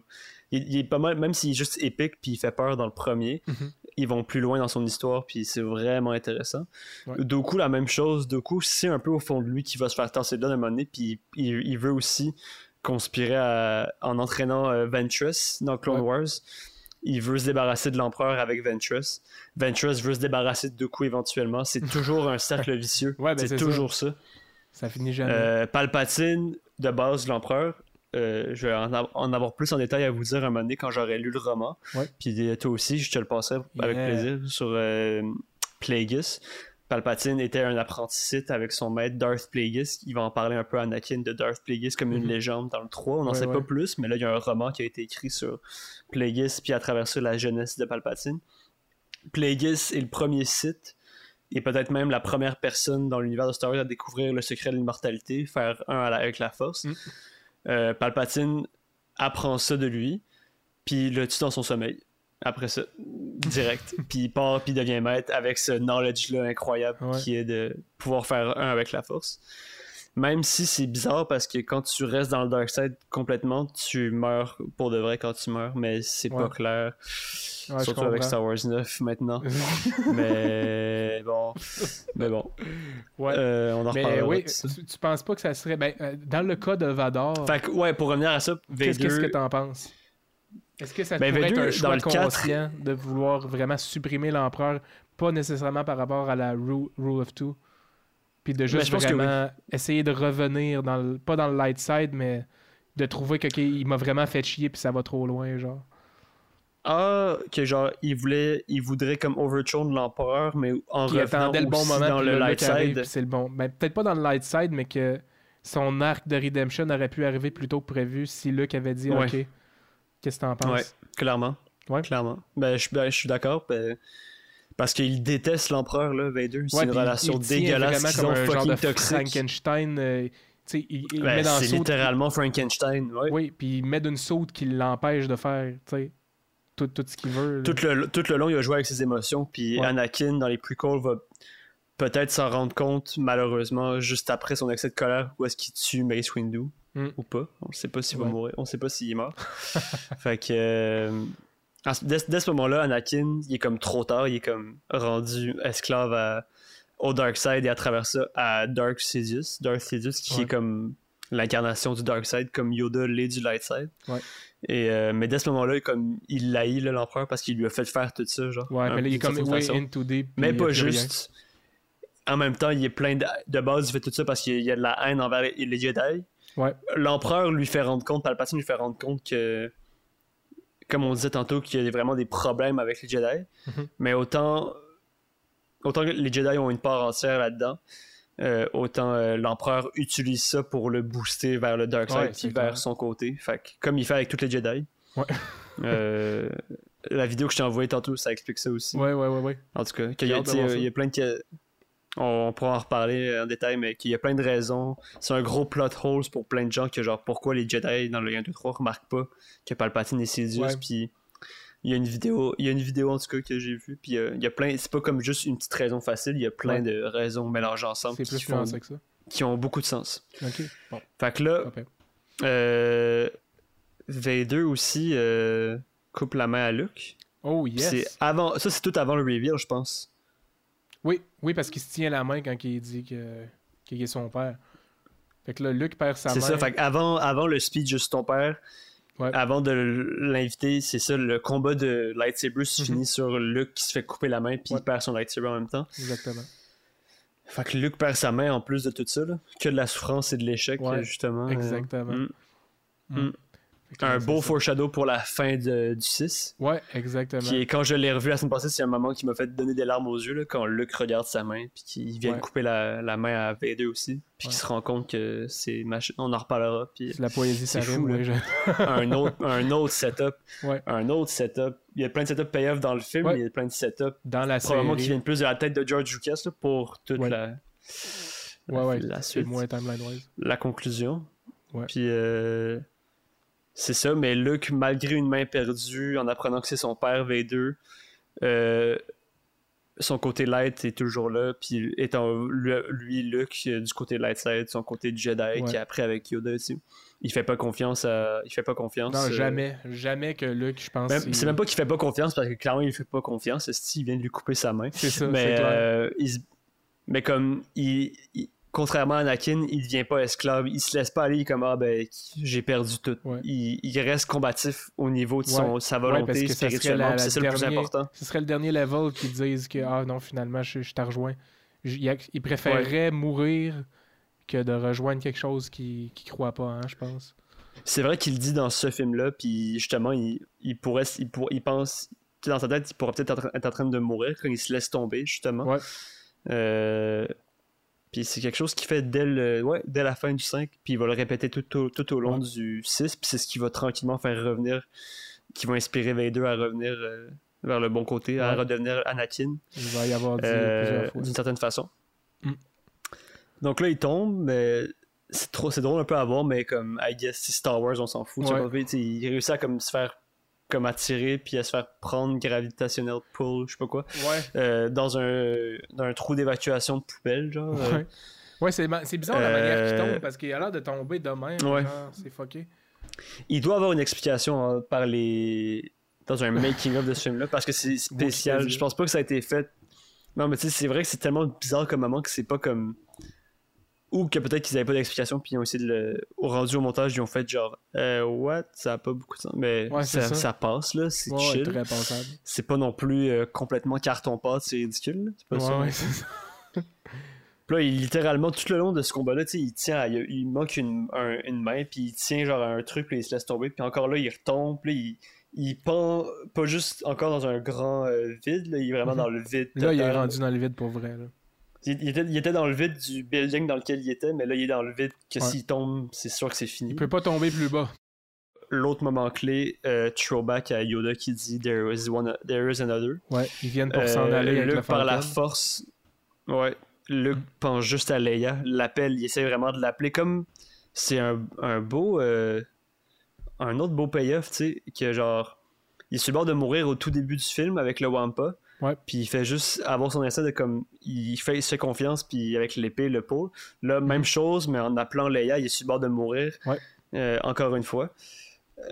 Il, il est pas mal, même s'il est juste épique puis il fait peur dans le premier, Mhm. Ils vont plus loin dans son histoire puis c'est vraiment intéressant. Ouais. Doku la même chose. Doku c'est un peu au fond de lui qui va se faire tasser là d'un moment donné puis il, il veut aussi conspirer à- en entraînant euh, Ventress dans Clone Ouais. Wars. il veut se débarrasser de l'empereur avec Ventress. Ventress veut se débarrasser de Dooku éventuellement. C'est [laughs] toujours un cercle vicieux. Ouais, ben, c'est c'est toujours ça. Ça finit jamais. Euh, Palpatine, de base, l'empereur. Euh, je vais en, av- en avoir plus en détail à vous dire un moment donné quand j'aurai lu le roman. Ouais. Puis euh, toi aussi, je te le passerai avec Yeah. plaisir sur euh, Plagueis. Palpatine était un apprenti Sith avec son maître Darth Plagueis. Il va en parler un peu à Anakin de Darth Plagueis comme une Mhm. légende dans le 3. On n'en Ouais, sait ouais. pas plus, mais là, il y a un roman qui a été écrit sur Plagueis, puis à travers ça, la jeunesse de Palpatine. Plagueis est le premier Sith, et peut-être même la première personne dans l'univers de Star Wars à découvrir le secret de l'immortalité, faire un à la- avec la force. Mm. Euh, Palpatine apprend ça de lui, puis le tue dans son sommeil. Après ça, direct. [laughs] puis il part, puis il devient maître avec ce knowledge-là incroyable Ouais. qui est de pouvoir faire un avec la force. Même si c'est bizarre parce que quand tu restes dans le dark side complètement, tu meurs pour de vrai quand tu meurs, mais c'est pas clair. Ouais, Surtout avec. Star Wars 9 maintenant. [laughs] mais bon. Mais bon. ouais. Euh, on en mais oui, tu, tu penses pas que ça serait. Ben, euh, dans le cas de Vador, Fait que, ouais, pour revenir à ça, qu'est-ce qu'est-ce que t'en penses? Est-ce que ça Ben, pourrait être un choix conscient de vouloir vraiment supprimer l'empereur, pas nécessairement par rapport à la Rule, rule of Two? Puis de juste Ben, vraiment essayer de revenir, dans le, pas dans le light side, mais de trouver que il m'a vraiment fait chier puis ça va trop loin, genre. Ah, que genre, il voulait, il voudrait comme overthrow l'empereur, mais en Qui revenant attendait le bon aussi moment dans le light side. c'est le bon. Ben, peut-être pas dans le light side, mais que son arc de redemption aurait pu arriver plus tôt que prévu si Luke avait dit Ouais. ok. Qu'est-ce que t'en penses? Ouais, clairement. Ouais. Clairement. Ben, je, ben, je suis d'accord. ben, parce qu'il déteste l'empereur, là, Vader. C'est Ouais, une il- relation il dégueulasse qu'ils comme ont un genre fucking de toxique. Frankenstein. euh, il, il Ben, met dans c'est littéralement Frankenstein. ouais. Oui, puis il met d'une saute qui l'empêche de faire, tout, tout ce qu'il veut. là. Tout le, tout le long, il a joué avec ses émotions. Puis Ouais. Anakin, dans les prequels, va peut-être s'en rendre compte, malheureusement, juste après son excès de colère, où est-ce qu'il tue Mace Windu Mm. ou pas. On ne sait pas s'il va mourir. On ne sait pas s'il est mort. [laughs] fait que. euh, dès, dès ce moment-là, Anakin, il est comme trop tard. Il est comme rendu esclave à- au Dark Side et à travers ça à Dark Sidious. Dark Sidious qui Ouais. est comme l'incarnation du Dark Side, comme Yoda l'est du Light Side. Ouais. Et, euh, mais dès ce moment-là, comme il l'haït l'empereur parce qu'il lui a fait faire tout ça, genre. Ouais, hein, mais là, il est comme way into deep. Mais pas rien. juste. En même temps, il est plein de, de base, il fait tout ça parce qu'il y a de la haine envers les, les Jedi. Ouais. L'empereur lui fait rendre compte, Palpatine lui fait rendre compte que, comme on disait tantôt, qu'il y a vraiment des problèmes avec les Jedi. Mhm. Mais autant, autant que les Jedi ont une part entière là-dedans, euh, autant euh, l'empereur utilise ça pour le booster vers le Dark Side Ouais, puis vers son côté. Fait que, comme il fait avec tous les Jedi. Ouais. Euh, la vidéo que je t'ai envoyée tantôt, ça explique ça aussi. Ouais, ouais, ouais, ouais. En tout cas, qu'il y, a, il y a plein de. On, pourra en reparler en détail, mais qu'il y a plein de raisons. C'est un gros plot holes pour plein de gens que, genre, pourquoi les Jedi dans le 1, 2, 3 remarquent pas que Palpatine est Sidious. Puis il y a une vidéo, il y a une vidéo en tout cas que j'ai vue. Puis euh, il y a plein. C'est pas comme juste une petite raison facile, il y a plein Ouais. de raisons mélangées ensemble qui, font- que ça. qui ont beaucoup de sens. Ok. Bon, Fait que là, parfait. euh, Vader aussi euh, coupe la main à Luke. Oh, yes. avant, ça c'est tout avant le reveal, je pense. Oui, oui, parce qu'il se tient la main quand il dit que qu'il est son père. Fait que là, Luke perd sa main. C'est ça, fait avant, avant le speech de ton père, Ouais. avant de l'inviter, c'est ça, le combat de lightsaber se Mhm. finit sur Luke qui se fait couper la main puis Ouais. il perd son lightsaber en même temps. Exactement. Fait que Luke perd sa main en plus de tout ça, là. que de la souffrance et de l'échec, Ouais, justement. euh, Exactement. mm. Mm. Un là, beau ça. foreshadow pour la fin de- du 6. Ouais, exactement. Qui est, quand je l'ai revu la semaine passée, c'est un moment qui m'a fait donner des larmes aux yeux, là, quand Luke regarde sa main, puis qu'il vient Ouais. de couper la, la main à Vader aussi, puis Ouais. qu'il se rend compte que c'est machine. On en reparlera, puis la poésie, c'est fou, je- [laughs] un autre, un autre setup. Ouais. Un autre setup. Il y a plein de setups payoff dans le film, il y a plein de setups Dans la probablement qui série. viennent plus de la tête de George Lucas là, pour toute Ouais. la, Ouais, suite, moins la conclusion. Puis euh, c'est ça, mais Luke, malgré une main perdue, en apprenant que c'est son père V2, euh, son côté light est toujours là, puis étant lui, Luke, euh, du côté light side, son côté Jedi, Ouais. qui est après avec Yoda aussi. Il fait pas confiance à. Il fait pas confiance. Non, euh, jamais. Jamais que Luke, je pense. Même- C'est même pas qu'il fait pas confiance parce que clairement il fait pas confiance. Il vient de lui couper sa main? C'est ça, mais, clair. euh, il mais comme il, il- contrairement à Anakin, il devient pas esclave. Il se laisse pas aller comme ah ben j'ai perdu tout. Ouais. Il, il reste combatif au niveau de son, Ouais. sa volonté spirituellement. C'est ça le plus important. Ce serait le dernier level qui disent que ah non, finalement, je, je t'ai rejoint. Je- Il, préférerait mourir que de rejoindre quelque chose qui qui croit pas, hein, je pense. C'est vrai qu'il le dit dans ce film-là, puis justement, il, il pourrait, il, pour- il pense, dans sa tête, il pourrait peut-être être, être en train de mourir quand il se laisse tomber, justement. Ouais. Euh, puis c'est quelque chose qu'il fait dès, le, ouais, dès la fin du 5, puis il va le répéter tout au, tout au long Ouais. du 6, puis c'est ce qui va tranquillement faire revenir, qui va inspirer Vader à revenir euh, vers le bon côté, à Ouais. redevenir Anakin. Il va y avoir Euh, d'une certaine façon. Mm. Donc là, il tombe, mais c'est trop, c'est drôle un peu à voir, mais comme I guess Star Wars, on s'en fout. tu sais, Ouais. pas, tu sais, il réussit à comme se faire comme attirer puis à se faire prendre gravitationnel pull, je sais pas quoi, Ouais. euh, dans un dans un trou d'évacuation de poubelle, genre. euh. Ouais, ouais c'est, bizarre la manière qu'il Euh, tombe parce qu'il a l'air de tomber de même. Ouais. genre, c'est fucké. Il doit avoir une explication hein, par les dans un making of de ce film-là parce que c'est spécial. Je pense pas que ça a été fait. Non, mais tu sais, c'est vrai que c'est tellement bizarre comme moment que c'est pas comme. Ou que peut-être qu'ils avaient pas d'explication puis ils ont essayé de le. Au rendu au montage, ils ont fait genre. Euh, what? Ça a pas beaucoup de sens. Mais Ouais, ça, ça. ça passe là, c'est Ouais, chill. C'est pas non plus euh, complètement carton-pâte, c'est ridicule. là. C'est pas ça. ouais, c'est ça. Puis là, il, littéralement, tout le long de ce combat-là, il tient, il, il manque une, un- une main, puis il tient genre un truc, puis il se laisse tomber, puis encore là, il retombe, puis il, il pend pas juste encore dans un grand euh, vide, là, il est vraiment Mhm. dans le vide. Là, il est rendu dans le vide pour vrai. Là. Il, il était, il était dans le vide du building dans lequel il était, mais là, il est dans le vide que Ouais. s'il tombe, c'est sûr que c'est fini. Il peut pas tomber plus bas. L'autre moment clé, euh, throwback à Yoda qui dit There is, one, there is another. Ouais, ils viennent pour Euh, s'en aller avec Luke, par la force. Ouais. Luke pense juste à Leia. L'appelle. Il essaie vraiment de l'appeler comme. C'est un, un beau. euh, Un autre beau payoff, tu sais. Que genre. Il est sur le bord de mourir au tout début du film avec le Wampa. Puis il fait juste avoir son instinct de comme. Il fait, il se fait confiance, puis avec l'épée, le pot. Là, même chose, mais en appelant Leia, il est sur le bord de mourir. Mhm. Euh, encore une fois.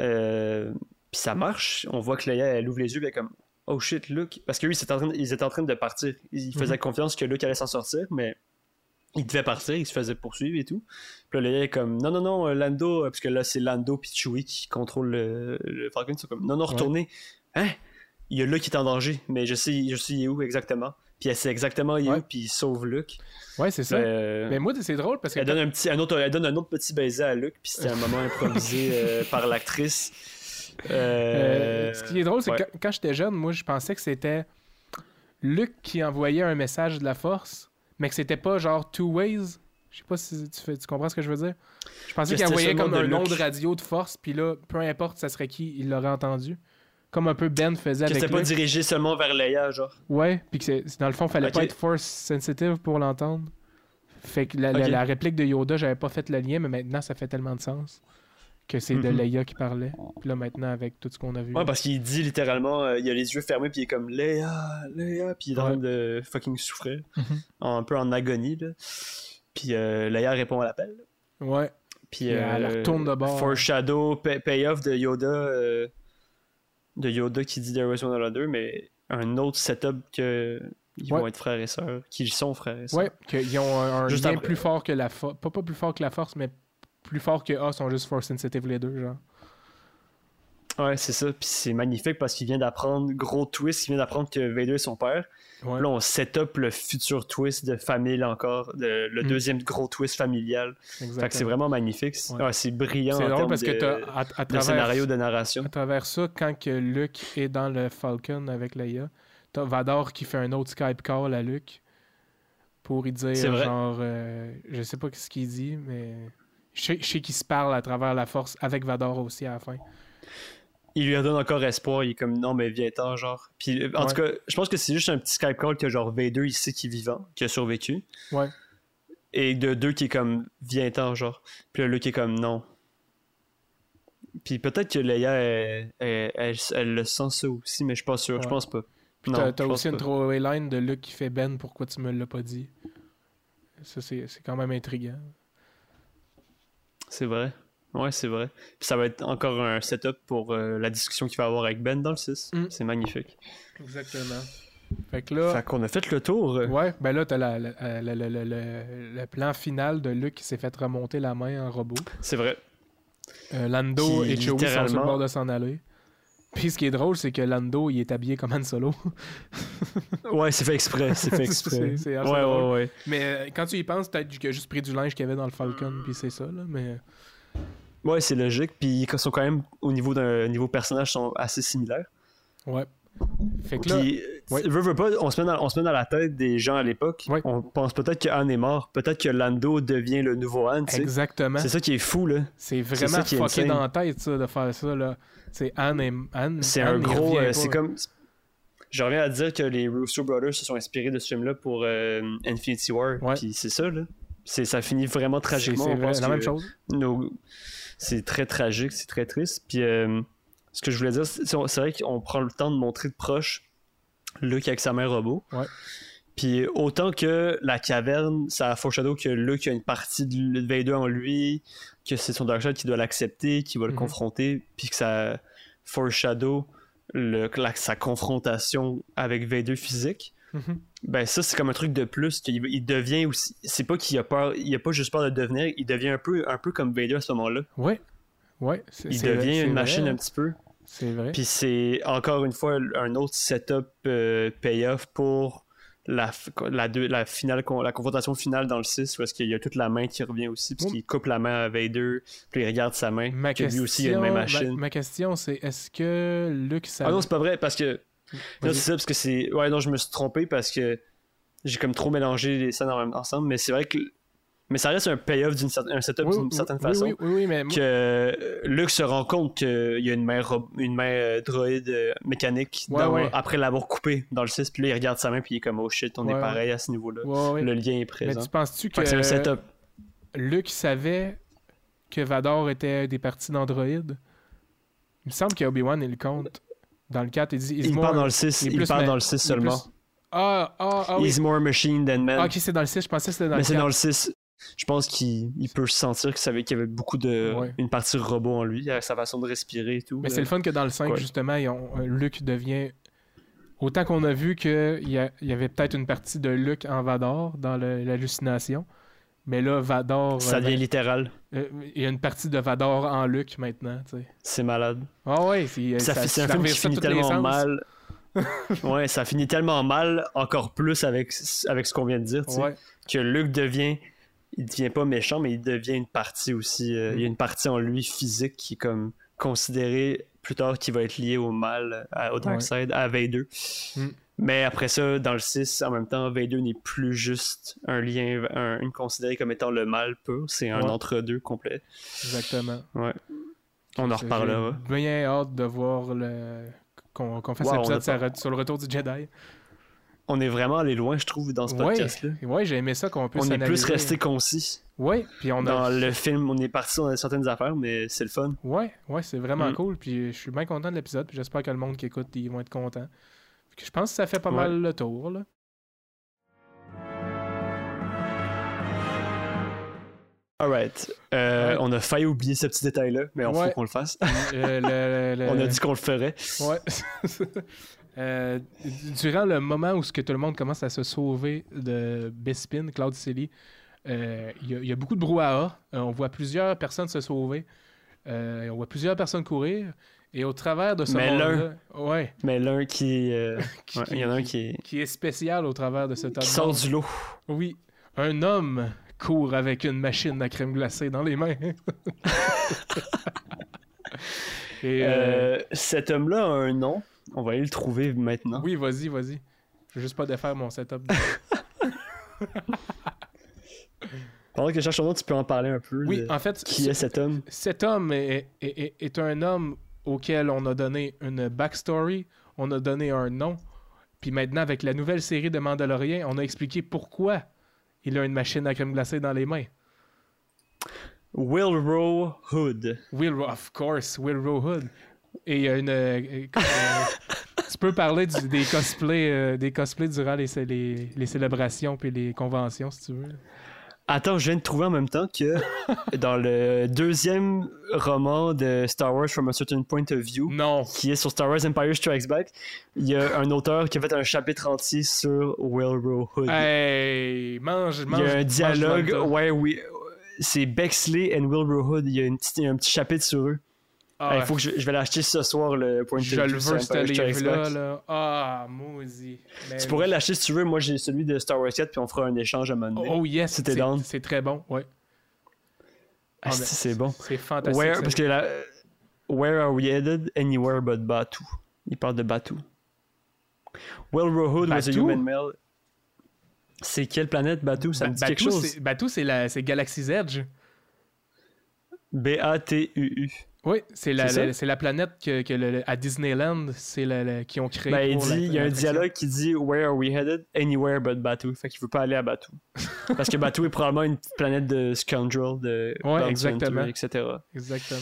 Euh, puis ça marche. On voit que Leia, elle ouvre les yeux, puis elle est comme. Oh shit, Luke. Parce que lui, ils étaient en train de, ils étaient en train de partir. Ils Mhm. faisaient confiance que Luke allait s'en sortir, mais il devait partir, il se faisait poursuivre et tout. Puis là, Leia est comme non, non, non, euh, Lando, parce que là, c'est Lando puis Chewie qui contrôlent le, le Falcon. Ils sont comme non, non, retournez. Hein? Il y a Luke qui est en danger, mais je sais, je sais il est où exactement. Puis elle sait exactement il est Ouais. où, puis il sauve Luke. Ouais, c'est ça. Euh, Mais moi, c'est drôle parce que. elle donne un petit, un autre, elle donne un autre petit baiser à Luke, puis c'était un moment [laughs] improvisé euh, par l'actrice. Euh, ce qui est drôle, c'est ouais. que quand, quand j'étais jeune, moi, je pensais que c'était Luke qui envoyait un message de la force, mais que c'était pas genre two ways. Je sais pas si tu, fais- tu comprends ce que je veux dire? Je pensais qu'il envoyait comme un nom de radio de force, puis là, peu importe ça serait qui, il l'aurait entendu. Comme un peu Ben faisait que avec c'était pas dirigé seulement vers Leia, genre. Ouais, puis que c'est- dans le fond, fallait pas être force sensitive pour l'entendre. Fait que la, la- Ok. la réplique de Yoda, j'avais pas fait le lien, mais maintenant ça fait tellement de sens que c'est de Mhm. Leia qui parlait. Puis là maintenant avec tout ce qu'on a vu. Ouais, parce qu'il dit littéralement, euh, il a les yeux fermés, puis il est comme Léa, Léa, puis il est en train de fucking souffrir, Mhm. un peu en agonie, là. Puis euh, Léa répond à l'appel. Ouais. Puis Puis elle euh, retourne de bord. Foreshadow, pay- payoff de Yoda, euh, de Yoda qui dit There was one other, mais un autre setup que ils Ouais. vont être frères et sœurs, qu'ils sont frères et sœurs. Ouais, qu'ils ont un, un Juste lien après- plus fort que la force. Pas, pas plus fort que la force, mais plus fort que A sont juste force sensitive les deux, genre. Ouais, c'est ça. Puis c'est magnifique parce qu'il vient d'apprendre, gros twist, il vient d'apprendre que Vader est son père. Ouais. Là, on set up le futur twist de famille encore, de- le Mm. deuxième gros twist familial. Fait que c'est vraiment magnifique. C'est Ouais. ouais, c'est brillant C'est drôle parce que de, t'as à, à de travers, scénario de narration. à travers ça, quand que Luke est dans le Falcon avec Leia, t'as Vador qui fait un autre Skype call à Luke pour lui dire genre euh, je sais pas ce qu'il dit, mais je sais, je sais qu'il se parle à travers la force avec Vador aussi à la fin. Il lui donne encore espoir. Il est comme non, mais viens-t'en, genre. Puis euh, en Ouais. tout cas, je pense que c'est juste un petit Skype call que genre Vader, il sait qu'il est vivant, qu'il a survécu. Ouais. Et de deux qui est comme viens-t'en, genre. Puis là, Luke est comme non. Puis peut-être que Leia, elle, elle, elle- elle le sent ça aussi, mais je suis pas sûr. Je Ouais. pense pas. Puis t'as, je aussi une throwaway line de Luke qui fait Ben, pourquoi tu me l'as pas dit? Ça, c'est, c'est quand même intriguant. C'est vrai. Ouais, c'est vrai. Puis ça va être encore un setup pour euh, la discussion qu'il va avoir avec Ben dans le 6. Mm. C'est magnifique. Exactement. Fait que là. Fait qu'on a fait le tour. Ouais, ben là, t'as la, la- le, le- le- le- le plan final de Luke qui s'est fait remonter la main en robot. C'est vrai. Euh, Lando Qui, et Chewie sont sur le littéralement- bord de s'en aller. Puis ce qui est drôle, c'est que Lando, il est habillé comme Han Solo. [laughs] Ouais, c'est fait exprès. C'est fait exprès. C'est- c'est assez ouais, drôle. ouais, ouais. Mais euh, quand tu y penses, peut-être qu'il a juste pris du linge qu'il y avait dans le Falcon, puis c'est ça, là. Mais Ouais, c'est logique. Puis ils sont quand même, au niveau d'un niveau personnage, sont assez similaires. ouais. Fait que là, Puis, ouais. veux, veux pas, on se, met dans, on se met dans la tête des gens à l'époque. Ouais. On pense peut-être que Han est mort. Peut-être que Lando devient le nouveau sais. exactement. C'est ça qui est fou, là. C'est vraiment fucké insane. dans la tête, ça, de faire ça, là. C'est Anne et Anne. C'est Anne, un gros. euh, c'est comme. Je reviens à dire que les Russo Brothers se sont inspirés de ce film-là pour euh, Infinity War. Ouais. Puis c'est ça, là. C'est, ça finit vraiment tragiquement. c'est vrai, la même chose. nos- C'est très tragique, c'est très triste. Puis euh, ce que je voulais dire, c'est, c'est vrai qu'on prend le temps de montrer de proche Luke avec sa mère robot. Ouais. Puis autant que la caverne, ça a foreshadow que Luke a une partie de Vader en lui, que c'est son Darkseid qui doit l'accepter, qui va le Mhm. confronter, puis que ça foreshadow le, la- sa confrontation avec Vader physique. Mhm. Ben ça c'est comme un truc de plus qu'il il devient aussi c'est pas qu'il a peur il a pas juste peur de devenir il devient un peu un peu comme Vader à ce moment-là Ouais. Ouais. il devient une machine un petit peu C'est vrai. puis c'est encore une fois un autre setup euh, payoff pour la, la, deux- la finale la confrontation finale dans le 6 où est-ce qu'il y a toute la main qui revient aussi parce Oui. qu'il coupe la main à Vader puis il regarde sa main Ma que question, lui aussi il a une main ma- machine ma, question, c'est est-ce que Luke savait... ah non c'est pas vrai parce que non c'est ça parce que c'est ouais non je me suis trompé parce que j'ai comme trop mélangé les scènes ensemble mais c'est vrai que mais ça reste un payoff d'une certaine un setup Oui, d'une certaine oui, façon Oui, oui, mais que Luke se rend compte qu'il y a une main, rob- une main euh, droïde euh, mécanique Ouais, dans- ouais. après l'avoir coupé dans le 6, puis là il regarde sa main puis il est comme oh shit, on Ouais, est pareil à ce niveau-là. Le lien est Mais présent. tu penses-tu que c'est un que setup. Luke savait que Vador était des parties d'Android? Il me semble qu'Obi-Wan, il le compte. Dans le 4, il dit... Il more- parle dans le 6, il plus dans le 6 il est seulement. plus- Ah, ah, ah oui. He's more machine than man. Ah, ok, c'est dans le 6. Je pensais que c'était dans Mais le c'est 4. dans le 6. Je pense qu'il il peut sentir qu'il savait qu'il y avait beaucoup de. Ouais. Une partie robot en lui, sa façon de respirer et tout. Mais c'est le fun que dans le 5, Ouais. justement, ont- euh, Luke devient. Autant qu'on a vu qu'il y, a- il y avait peut-être une partie de Luke en Vador dans le- l'hallucination. Mais là, Vador. Ça euh, devient ben, littéral. euh, il y a une partie de Vador en Luke maintenant. tu sais. C'est malade. Ah ouais, c'est Ça, c'est un ça film qui ça finit tellement mal. [laughs] ouais, ça finit tellement mal, encore plus avec, avec ce qu'on vient de dire, tu sais, Ouais. que Luke devient, il devient pas méchant, mais il devient une partie aussi. euh, Mm. Il y a une partie en lui physique qui est comme considérée plus tard qui va être liée au mal, à- au Dark Ouais. Side, à Vader. Mm. Mais après ça, dans le 6, en même temps, Vader n'est plus juste un lien, un, une considérée comme étant le mal pur, c'est un Ouais. entre-deux complet. Exactement. Ouais. On en J'ai reparlera. bien hâte de voir le. Qu'on qu'on fasse Wow, l'épisode sur le retour du Jedi. On est vraiment allé loin, je trouve, dans ce podcast-là. ouais j'ai aimé ça qu'on puisse On est plus resté concis. Ouais, puis on a. Dans le film, on est parti sur certaines affaires, mais c'est le fun. Ouais, ouais, c'est vraiment Mm. cool. Puis je suis bien content de l'épisode. Puis j'espère que le monde qui écoute, ils vont être contents. Je pense que ça fait pas Ouais. mal le tour. Là. Alright. Euh, Ouais. On a failli oublier ce petit détail-là, mais on Ouais. faut qu'on le fasse. Euh, le- le- [laughs] on a dit qu'on le ferait. Ouais. [laughs] Euh, durant le moment où ce que tout le monde commence à se sauver de Bespin, Cloud City, euh, il y, a- il y a beaucoup de brouhaha. Euh, on voit plusieurs personnes se sauver. On voit plusieurs personnes courir. Et au travers de ce Mais monde-là, ouais, Mais l'un qui. [laughs] qui, ouais, Il y en a un qui, est- qui est spécial au travers de ce tas qui sort du lot. Oui, un homme court avec une machine à crème glacée dans les mains. [laughs] Et cet homme-là a un nom. On va aller le trouver maintenant. oui, vas-y, vas-y. Je veux juste pas défaire mon setup. [laughs] Pendant que je cherche son nom, tu peux en parler un peu. oui, de- en fait, Qui est cet homme cet homme est, est- est- un homme auquel on a donné une backstory, on a donné un nom, puis maintenant, avec la nouvelle série de Mandalorian, on a expliqué pourquoi il a une machine à crème glacée dans les mains. Wilrow Hood. Will, of course, Will Hood. Et il y a une. euh, euh, [laughs] tu peux parler du- des cosplays, euh, des cosplays durant les, les, les célébrations puis les conventions, si tu veux. Attends, je viens de trouver en même temps que dans le deuxième roman de Star Wars From a Certain Point of View, Non. qui est sur Star Wars Empire Strikes Back, il y a un auteur qui a fait un chapitre entier sur Will Hood. Hey, mange, mange. il y a un dialogue, ouais, oui. C'est Bexley et Will Hood. Il y a une petite- il y a un petit chapitre sur eux. Ah, Il faut que je, je vais l'acheter ce soir, le point de je le veux, ce livre-là. Ah, maudit. Ben Tu pourrais l'acheter si tu veux. Moi, j'ai celui de Star Wars 4, puis on fera un échange à un moment donné. Oh yes, C'était c'est- down. C'est très bon, ouais. Ah, si, mais c'est bon. C'est fantastique. Where, parce que la, Where are we headed? Anywhere but Batu. Il parle de Batu. Will Rohood was a Batu? human male. C'est quelle planète Batu? Ça Ba- me dit quelque Batuu, chose. c'est- Batuu, c'est la- c'est Galaxy's Edge. B-A-T-U-U. Oui, c'est la, la- c'est la planète que, que le- à Disneyland, c'est la- la- qui ont créé. Ben, il dit, il y a un dialogue qui dit Where are we headed? Anywhere but Batu. Fait qu'il veut pas aller à Batu. [laughs] Parce que Batu est probablement une planète de scoundrel, de Ouais, exactement. hunter, etc. Exactement.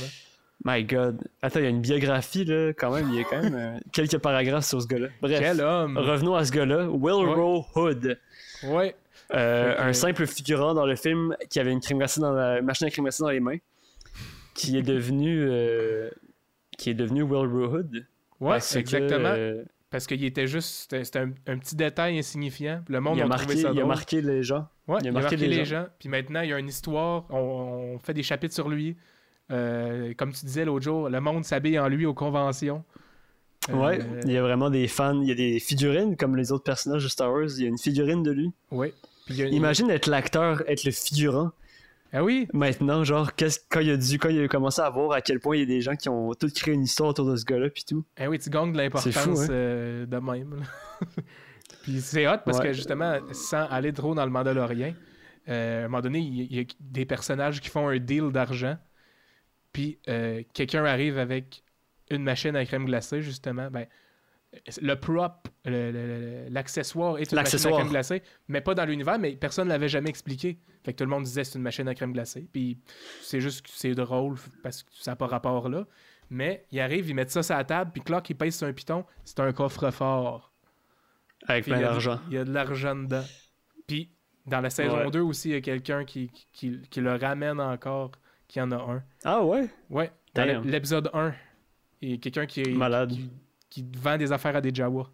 My god. Attends, il y a une biographie, là, quand même. Il y a quand même euh, [laughs] quelques paragraphes sur ce gars-là. Bref. Quel homme! Revenons à ce gars-là. Will Ouais. Rowe Hood. Ouais. Euh, Un simple figurant dans le film qui avait une crème glacée dans la machine à crème glacée dans les mains. Qui est devenu. euh, qui est devenu Will Rowe Hood. Ouais, Parce que, exactement. euh, Parce qu'il était juste. C'était un, un petit détail insignifiant. Le monde il, a a marqué, trouvé ça il a drôle. marqué les gens. Ouais, il a marqué les gens. Puis maintenant, il y a une histoire. On, on fait des chapitres sur lui. Euh, comme tu disais l'autre jour, le monde s'habille en lui aux conventions. Ouais, il y a vraiment des fans. Il y a des figurines comme les autres personnages de Star Wars. Il y a une figurine de lui. Puis a- Imagine être l'acteur, être le figurant. Ah oui, Maintenant, genre, qu'est-ce- quand il a dû, quand il a commencé à voir à quel point il y a des gens qui ont tout créé une histoire autour de ce gars-là, puis tout. ah oui, tu gagnes de l'importance fou, hein? euh, de même. [laughs] Puis c'est hot parce Ouais. que justement, sans aller trop dans le Mandalorien, euh, à un moment donné, il y, il y a des personnages qui font un deal d'argent. Puis euh, quelqu'un arrive avec une machine à crème glacée, justement. Ben, le prop, l'accessoire est une machine à crème glacée, mais pas dans l'univers, mais personne ne l'avait jamais expliqué. Fait que tout le monde disait c'est une machine à crème glacée. Puis c'est juste que c'est drôle parce que ça n'a pas rapport là. Mais il arrive, ils mettent ça sur la table, puis Clock, il pèse sur un piton, c'est un coffre-fort. Avec Puis plein il y a de- d'argent. Il y a de l'argent dedans. Puis dans la saison Ouais. 2 aussi, il y a quelqu'un qui, qui, qui le ramène encore, qui en a un. Ah ouais? Ouais, dans l'épisode 1, il y a quelqu'un qui, est- Malade. qui, qui vend des affaires à des Jawa.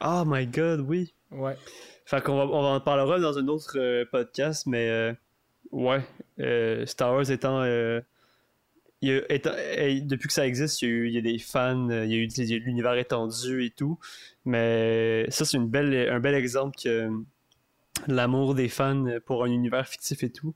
Oh my god, oui. Ouais. Fait qu'on va, on en parlera dans un autre euh, podcast, mais euh, ouais, euh, Star Wars étant, il y a- étant- depuis que ça existe, il y a, eu, il y a des fans, il y a eu y a l'univers étendu et tout, mais ça c'est une belle, un bel exemple que l'amour des fans pour un univers fictif et tout,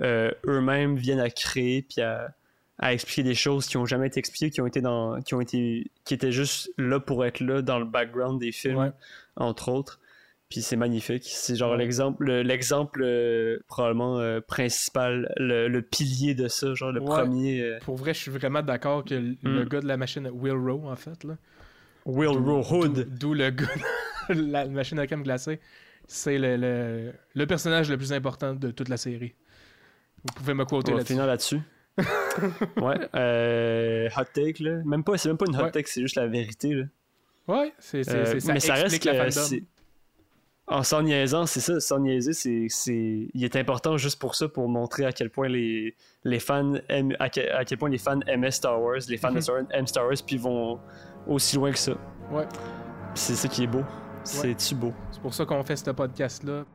eux-mêmes viennent à créer puis à, à expliquer des choses qui ont jamais été expliquées, qui ont été dans, qui ont été, qui étaient juste là pour être là dans le background des films Ouais. entre autres. Puis c'est magnifique. C'est genre Ouais. l'exemple, l'exemple euh, probablement euh, principal, le, le pilier de ça, genre le Ouais. premier. euh, Pour vrai, je suis vraiment d'accord que le- le Mm. gars de la machine, Will Rowe en fait, là. Will Rowe Hood. D'où le gars, la machine à crème glacée. C'est le, le, le personnage le plus important de toute la série. Vous pouvez me quoter On va là-dessus. finir là-dessus. [laughs] ouais. euh, hot take là. Même pas, c'est même pas une hot Ouais. take, c'est juste la vérité là. Ouais, c'est, c'est, Euh, ça mais ça reste que la fandom. En s'en niaisant, c'est ça, sans niaiser, c'est, c'est... il est important juste pour ça, pour montrer à quel point les, les fans aiment, à quel, à quel point les fans aimaient Star Wars, les fans de Mhm. Star Wars aiment Star Wars, puis vont aussi loin que ça. Ouais. C'est ça qui est beau. C'est-tu beau? C'est pour ça qu'on fait ce podcast-là.